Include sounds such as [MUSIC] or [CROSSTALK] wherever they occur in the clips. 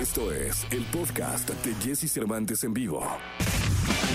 Esto es el podcast de Jesse Cervantes en vivo.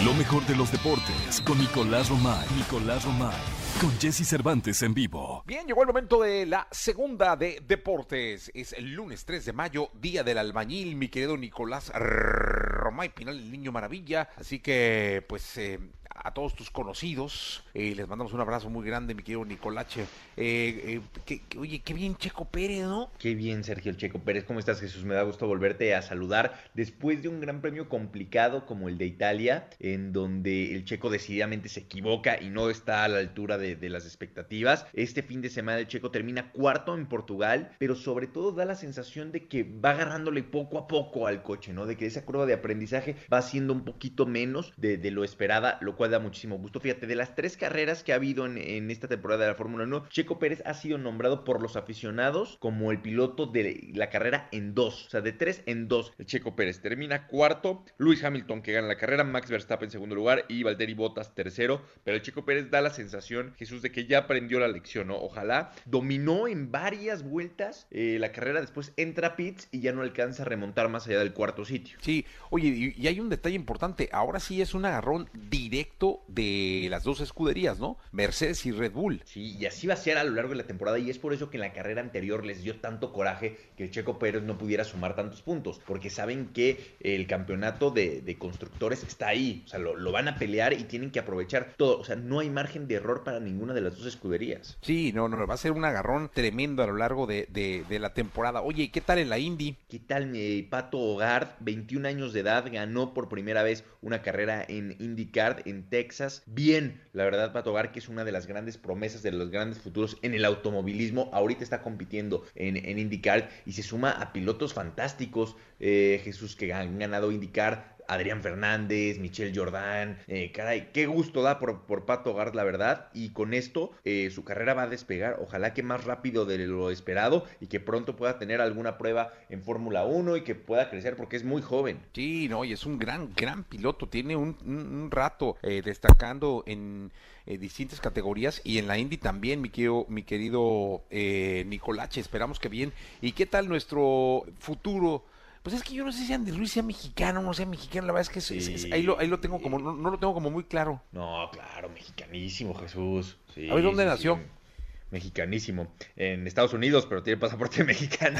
Lo mejor de los deportes con Nicolás Romay. Nicolás Romay. Con Jesse Cervantes en vivo. Bien, llegó el momento de la segunda de deportes. Es el lunes 3 de mayo, día del albañil, mi querido Nicolás Romay Pinal, el niño maravilla. Así que, pues, eh, a todos tus conocidos. Eh, les mandamos un abrazo muy grande, mi querido Nicolache. Eh, eh, oye, qué bien Checo Pérez, ¿no? Qué bien, Sergio el Checo Pérez. ¿Cómo estás, Jesús? Me da gusto volverte a saludar después de un gran premio complicado como el de Italia, en donde el Checo decididamente se equivoca y no está a la altura de, de las expectativas. Este fin de semana el Checo termina cuarto en Portugal, pero sobre todo da la sensación de que va agarrándole poco a poco al coche, ¿no? De que esa curva de aprendizaje va siendo un poquito menos de, de lo esperada, lo cual da muchísimo gusto. Fíjate, de las tres carreras que ha habido en, esta temporada de la Fórmula 1, Checo Pérez ha sido nombrado por los aficionados como el piloto de la carrera en dos. O sea, de tres en dos. El Checo Pérez termina cuarto, Luis Hamilton que gana la carrera, Max Verstappen en segundo lugar y Valtteri Bottas tercero. Pero el Checo Pérez da la sensación, Jesús, de que ya aprendió la lección, ¿no? Ojalá dominó en varias vueltas eh, la carrera, después entra a pits y ya no alcanza a remontar más allá del cuarto sitio. Sí, oye, y hay un detalle importante. Ahora sí es un agarrón directo de las dos escuderías, ¿no? Mercedes y Red Bull. Sí, y así va a ser a lo largo de la temporada y es por eso que en la carrera anterior les dio tanto coraje que Checo Pérez no pudiera sumar tantos puntos, porque saben que el campeonato de, de constructores está ahí, o sea, lo, lo, van a pelear y tienen que aprovechar todo, o sea, no hay margen de error para ninguna de las dos escuderías. Sí, no, no, va a ser un agarrón tremendo a lo largo de, de, de la temporada. Oye, ¿qué tal en la Indy? ¿Qué tal mi Pato Hogard, 21 años de edad, ganó por primera vez una carrera en IndyCar en Texas? Bien, la verdad, Pato que es una de las grandes promesas de los grandes futuros en el automovilismo, ahorita está compitiendo en, en IndyCar y se suma a pilotos fantásticos, eh, Jesús, que han ganado IndyCar, Adrián Fernández, Michelle Jordan, eh, caray, qué gusto da por, por Pato Gard, la verdad, y con esto eh, su carrera va a despegar, ojalá que más rápido de lo esperado y que pronto pueda tener alguna prueba en Fórmula 1 y que pueda crecer porque es muy joven. Sí, no, y es un gran, gran piloto, tiene un, un, un rato eh, destacando en eh, distintas categorías y en la Indy también, mi querido, mi querido eh, Nicolache, esperamos que bien. ¿Y qué tal nuestro futuro? Pues es que yo no sé si Andy Ruiz sea mexicano o no sea mexicano, la verdad es que es, sí, es, es, ahí, lo, ahí lo tengo como, no, no, lo tengo como muy claro. No, claro, mexicanísimo, Jesús. Sí, a ver, ¿dónde sí, nació? Sí. Mexicanísimo. En Estados Unidos, pero tiene pasaporte [LAUGHS] mexicano.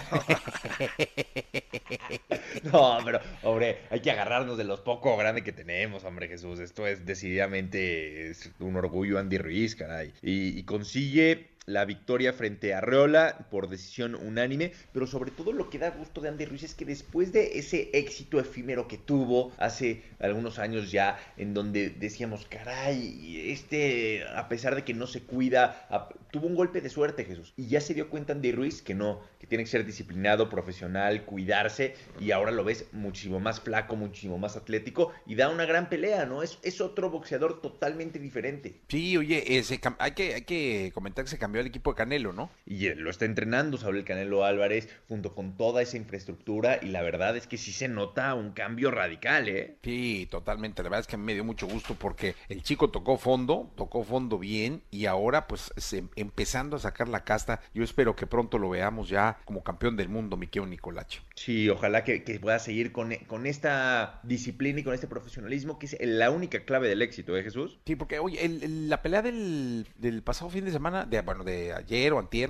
[LAUGHS] no, pero, hombre, hay que agarrarnos de los poco grande que tenemos, hombre, Jesús. Esto es decididamente es un orgullo Andy Ruiz, caray. Y, y consigue la victoria frente a Reola por decisión unánime, pero sobre todo lo que da gusto de Andy Ruiz es que después de ese éxito efímero que tuvo hace algunos años ya, en donde decíamos, caray, este, a pesar de que no se cuida, tuvo un golpe de suerte, Jesús, y ya se dio cuenta Andy Ruiz que no, que tiene que ser disciplinado, profesional, cuidarse, y ahora lo ves muchísimo más flaco, muchísimo más atlético, y da una gran pelea, ¿no? Es, es otro boxeador totalmente diferente. Sí, oye, ese, hay, que, hay que comentar que se cambió el equipo de Canelo, ¿no? Y lo está entrenando Saúl Canelo Álvarez junto con toda esa infraestructura y la verdad es que sí se nota un cambio radical, ¿eh? Sí, totalmente. La verdad es que a mí me dio mucho gusto porque el chico tocó fondo, tocó fondo bien y ahora pues se, empezando a sacar la casta. Yo espero que pronto lo veamos ya como campeón del mundo, mi querido Nicolache. Sí, ojalá que, que, pueda seguir con, con esta disciplina y con este profesionalismo que es la única clave del éxito, ¿eh, Jesús? Sí, porque oye, el, el, la pelea del, del pasado fin de semana, de, bueno, de ayer o antier,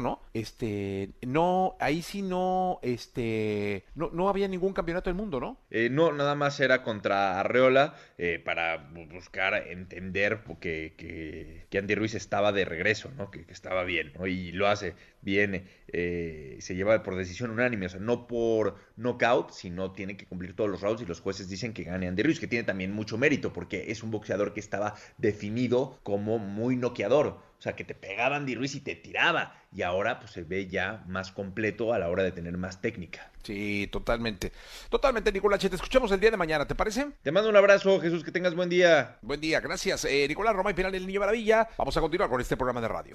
no. Este, no, ahí sí no, este, no, no había ningún campeonato del mundo, ¿no? Eh, no, nada más era contra Arreola eh, para buscar entender que, que, que, Andy Ruiz estaba de regreso, ¿no? Que, que estaba bien, ¿no? Y lo hace bien, eh, se lleva por decisión unánime, o sea, no por knockout, sino tiene que cumplir todos los rounds y los jueces dicen que gane Andy Ruiz, que tiene también mucho mérito porque es un boxeador que estaba definido como muy noqueador. O sea, que te pegaba Andy Ruiz y te tiraba. Y ahora pues se ve ya más completo a la hora de tener más técnica. Sí, totalmente. Totalmente, Nicolás. Te escuchamos el día de mañana, ¿te parece? Te mando un abrazo, Jesús. Que tengas buen día. Buen día, gracias. Eh, Nicolás Roma y Penal del Niño Maravilla. Vamos a continuar con este programa de radio.